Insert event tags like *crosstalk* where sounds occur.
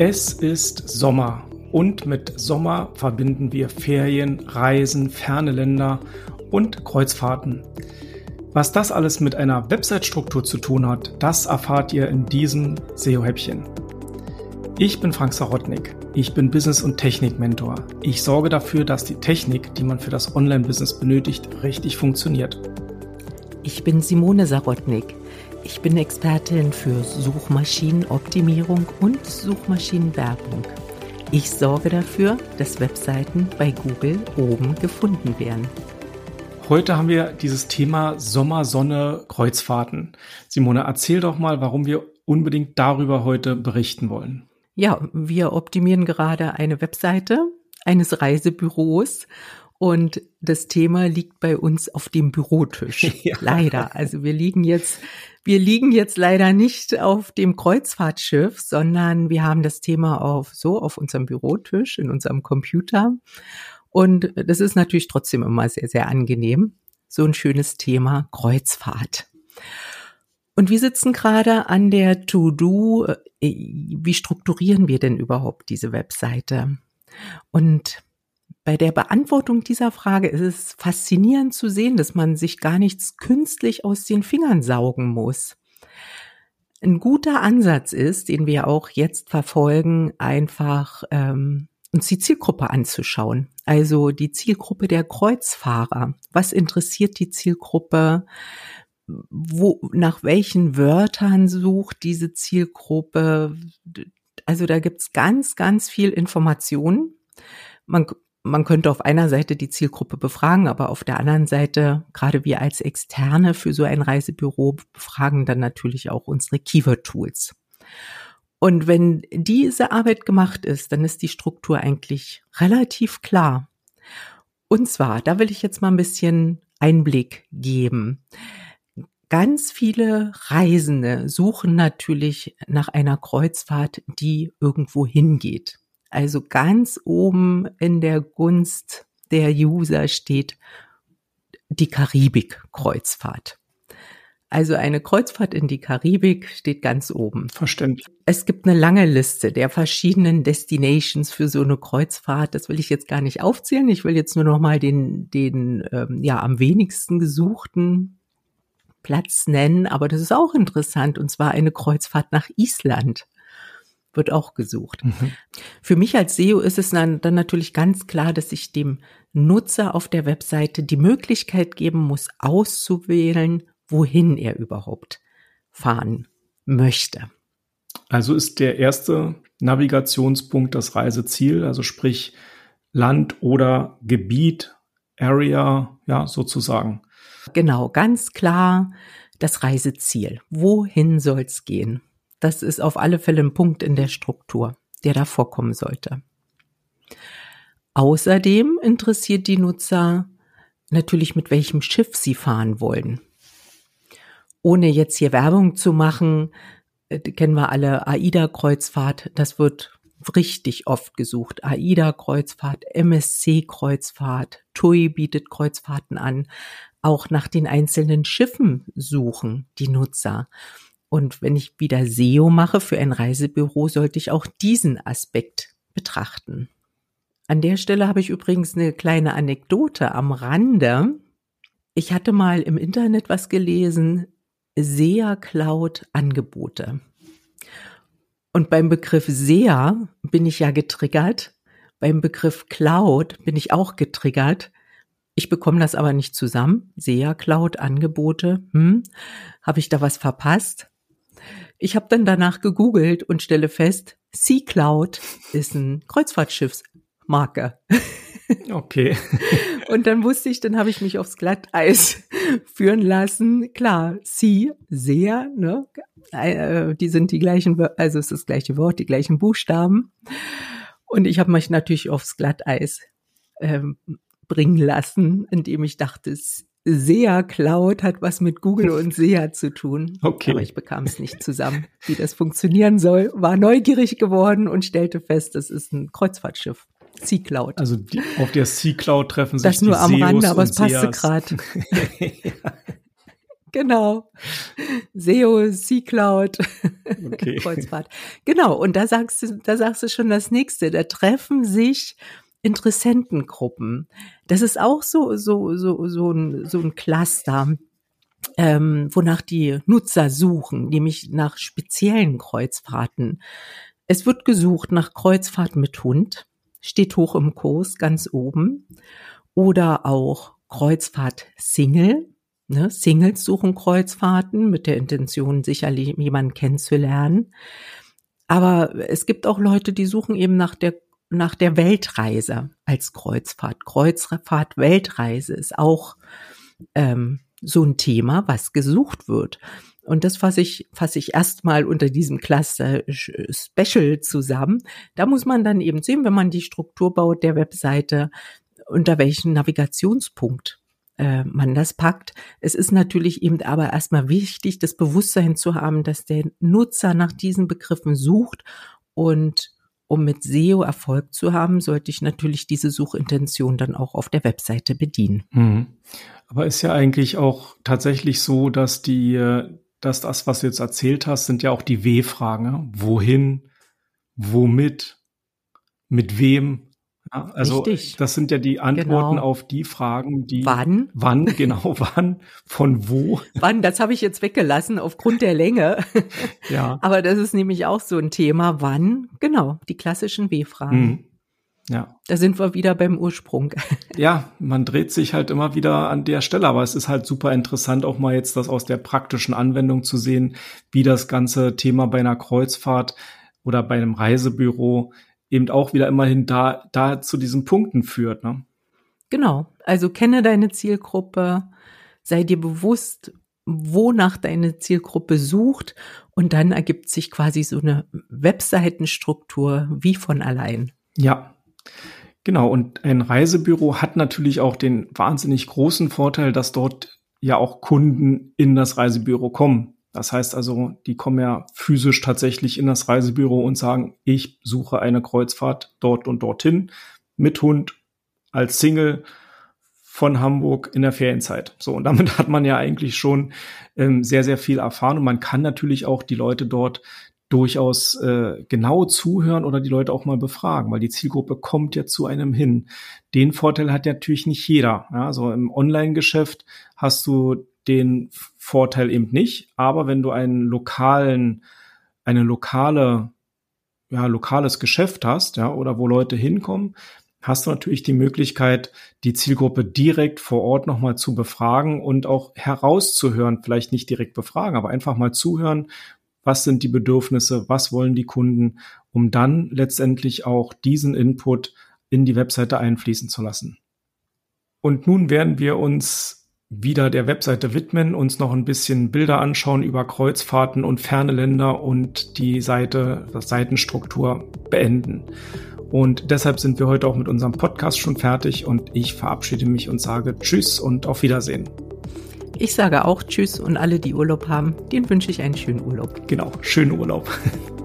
Es ist Sommer und mit Sommer verbinden wir Ferien, Reisen, ferne Länder und Kreuzfahrten. Was das alles mit einer Website-Struktur zu tun hat, das erfahrt ihr in diesem SEO-Häppchen. Ich bin Frank Sarotnik. Ich bin Business- und Technik-Mentor. Ich sorge dafür, dass die Technik, die man für das Online-Business benötigt, richtig funktioniert. Ich bin Simone Sarotnik. Ich bin Expertin für Suchmaschinenoptimierung und Suchmaschinenwerbung. Ich sorge dafür, dass Webseiten bei Google oben gefunden werden. Heute haben wir dieses Thema Sommer, Sonne, Kreuzfahrten. Simone, erzähl doch mal, warum wir unbedingt darüber heute berichten wollen. Ja, wir optimieren gerade eine Webseite eines Reisebüros und das Thema liegt bei uns auf dem Bürotisch. *laughs* Ja. Leider. Also wir liegen jetzt, wir liegen jetzt leider nicht auf dem Kreuzfahrtschiff, sondern wir haben das Thema auf so auf unserem Bürotisch in unserem Computer. Und das ist natürlich trotzdem immer sehr, sehr angenehm. So ein schönes Thema Kreuzfahrt. Und wir sitzen gerade an der To-Do. Äh, wie strukturieren wir denn überhaupt diese Webseite? Und bei der Beantwortung dieser Frage ist es faszinierend zu sehen, dass man sich gar nichts künstlich aus den Fingern saugen muss. Ein guter Ansatz ist, den wir auch jetzt verfolgen, einfach ähm, uns die Zielgruppe anzuschauen. Also die Zielgruppe der Kreuzfahrer. Was interessiert die Zielgruppe? wo, nach welchen Wörtern sucht diese Zielgruppe. Also da gibt's ganz, ganz viel Informationen. Man, man könnte auf einer Seite die Zielgruppe befragen, aber auf der anderen Seite, gerade wir als Externe für so ein Reisebüro befragen dann natürlich auch unsere Keyword-Tools. Und wenn diese Arbeit gemacht ist, dann ist die Struktur eigentlich relativ klar. Und zwar, da will ich jetzt mal ein bisschen Einblick geben. Ganz viele Reisende suchen natürlich nach einer Kreuzfahrt, die irgendwo hingeht. Also ganz oben in der Gunst der User steht die Karibik-Kreuzfahrt. Also eine Kreuzfahrt in die Karibik steht ganz oben. Verständlich. Es gibt eine lange Liste der verschiedenen Destinations für so eine Kreuzfahrt. Das will ich jetzt gar nicht aufzählen. Ich will jetzt nur noch mal den, den ähm, ja am wenigsten gesuchten Platz nennen, aber das ist auch interessant, und zwar eine Kreuzfahrt nach Island wird auch gesucht. Mhm. Für mich als SEO ist es dann, dann natürlich ganz klar, dass ich dem Nutzer auf der Webseite die Möglichkeit geben muss, auszuwählen, wohin er überhaupt fahren möchte. Also ist der erste Navigationspunkt das Reiseziel, also sprich Land oder Gebiet, Area, ja, sozusagen. Genau, ganz klar das Reiseziel. Wohin soll's gehen? Das ist auf alle Fälle ein Punkt in der Struktur, der da vorkommen sollte. Außerdem interessiert die Nutzer natürlich, mit welchem Schiff sie fahren wollen. Ohne jetzt hier Werbung zu machen, äh, kennen wir alle AIDA-Kreuzfahrt. Das wird richtig oft gesucht. AIDA-Kreuzfahrt, MSC-Kreuzfahrt, TUI bietet Kreuzfahrten an auch nach den einzelnen Schiffen suchen, die Nutzer. Und wenn ich wieder SEO mache für ein Reisebüro, sollte ich auch diesen Aspekt betrachten. An der Stelle habe ich übrigens eine kleine Anekdote am Rande. Ich hatte mal im Internet was gelesen, SEA Cloud Angebote. Und beim Begriff SEA bin ich ja getriggert. Beim Begriff Cloud bin ich auch getriggert, ich bekomme das aber nicht zusammen. SEA Cloud Angebote. Hm, habe ich da was verpasst? Ich habe dann danach gegoogelt und stelle fest, Sea Cloud ist ein Kreuzfahrtschiffsmarke. *laughs* Okay. und dann wusste ich, dann habe ich mich aufs Glatteis *laughs* führen lassen. Klar, Sea, sehr, ne? Äh, die sind die gleichen, also es ist das gleiche Wort, die gleichen Buchstaben. Und ich habe mich natürlich aufs Glatteis ähm, bringen lassen, indem ich dachte, SEA Cloud hat was mit Google und SEA zu tun. *laughs* Okay. Aber ich bekam es nicht zusammen, wie das funktionieren soll, war neugierig geworden und stellte fest, das ist ein Kreuzfahrtschiff. Sea Cloud. Also die, auf der Sea Cloud treffen sich das nur die am Seos Rande, aber es passte gerade. *laughs* Genau. SEO, C-Cloud, okay. *laughs* Kreuzfahrt. Genau. Und da sagst du, da sagst du schon das nächste. Da treffen sich Interessentengruppen. Das ist auch so, so, so, so ein, so ein Cluster. Ähm, wonach die Nutzer suchen, nämlich nach speziellen Kreuzfahrten. Es wird gesucht nach Kreuzfahrten mit Hund, steht hoch im Kurs, ganz oben. Oder auch Kreuzfahrt Single, Ne? Singles suchen Kreuzfahrten mit der Intention, sicherlich jemanden kennenzulernen. Aber es gibt auch Leute, die suchen eben nach der nach der Weltreise als Kreuzfahrt. Kreuzfahrt, Weltreise ist auch ähm, so ein Thema, was gesucht wird. Und das fasse ich, fasse ich erstmal unter diesem Cluster Special zusammen. Da muss man dann eben sehen, wenn man die Struktur baut der Webseite, unter welchen Navigationspunkt äh, man das packt. Es ist natürlich eben aber erstmal wichtig, das Bewusstsein zu haben, dass der Nutzer nach diesen Begriffen sucht und um mit SEO Erfolg zu haben, sollte ich natürlich diese Suchintention dann auch auf der Webseite bedienen. Mhm. Aber ist ja eigentlich auch tatsächlich so, dass die, dass das, was du jetzt erzählt hast, sind ja auch die W-Fragen. Ne? Wohin, womit, mit wem, ja, also Richtig. das sind ja die Antworten genau. auf die Fragen, die wann, wann genau, *laughs* wann, von wo. Wann, das habe ich jetzt weggelassen aufgrund der Länge. *laughs* Ja. Aber das ist nämlich auch so ein Thema. Wann? Genau, die klassischen W-Fragen. Mhm. Ja. Da sind wir wieder beim Ursprung. *laughs* Ja, man dreht sich halt immer wieder an der Stelle, aber es ist halt super interessant, auch mal jetzt das aus der praktischen Anwendung zu sehen, wie das ganze Thema bei einer Kreuzfahrt oder bei einem Reisebüro eben auch wieder immerhin da, da zu diesen Punkten führt. Ne? Genau. Also kenne deine Zielgruppe, sei dir bewusst, wonach deine Zielgruppe sucht und dann ergibt sich quasi so eine Webseitenstruktur wie von allein. Ja. Genau, und ein Reisebüro hat natürlich auch den wahnsinnig großen Vorteil, dass dort ja auch Kunden in das Reisebüro kommen. Das heißt also, die kommen ja physisch tatsächlich in das Reisebüro und sagen, ich suche eine Kreuzfahrt dort und dorthin mit Hund als Single von Hamburg in der Ferienzeit. So, und damit *laughs* hat man ja eigentlich schon ähm, sehr, sehr viel erfahren und man kann natürlich auch die Leute dort durchaus äh, genau zuhören oder die Leute auch mal befragen, weil die Zielgruppe kommt ja zu einem hin. Den Vorteil hat ja natürlich nicht jeder. Ja, also im Online-Geschäft hast du den Vorteil eben nicht. Aber wenn du einen lokalen, eine lokale, ja, lokales Geschäft hast, ja, oder wo Leute hinkommen, hast du natürlich die Möglichkeit, die Zielgruppe direkt vor Ort nochmal zu befragen und auch herauszuhören, vielleicht nicht direkt befragen, aber einfach mal zuhören, was sind die Bedürfnisse, was wollen die Kunden, um dann letztendlich auch diesen Input in die Webseite einfließen zu lassen. Und nun werden wir uns wieder der Webseite widmen, uns noch ein bisschen Bilder anschauen über Kreuzfahrten und ferne Länder und die Seite, das Seitenstruktur beenden. Und deshalb sind wir heute auch mit unserem Podcast schon fertig und ich verabschiede mich und sage Tschüss und auf Wiedersehen. Ich sage auch Tschüss und alle, die Urlaub haben, denen wünsche ich einen schönen Urlaub. Genau, schönen Urlaub. *laughs*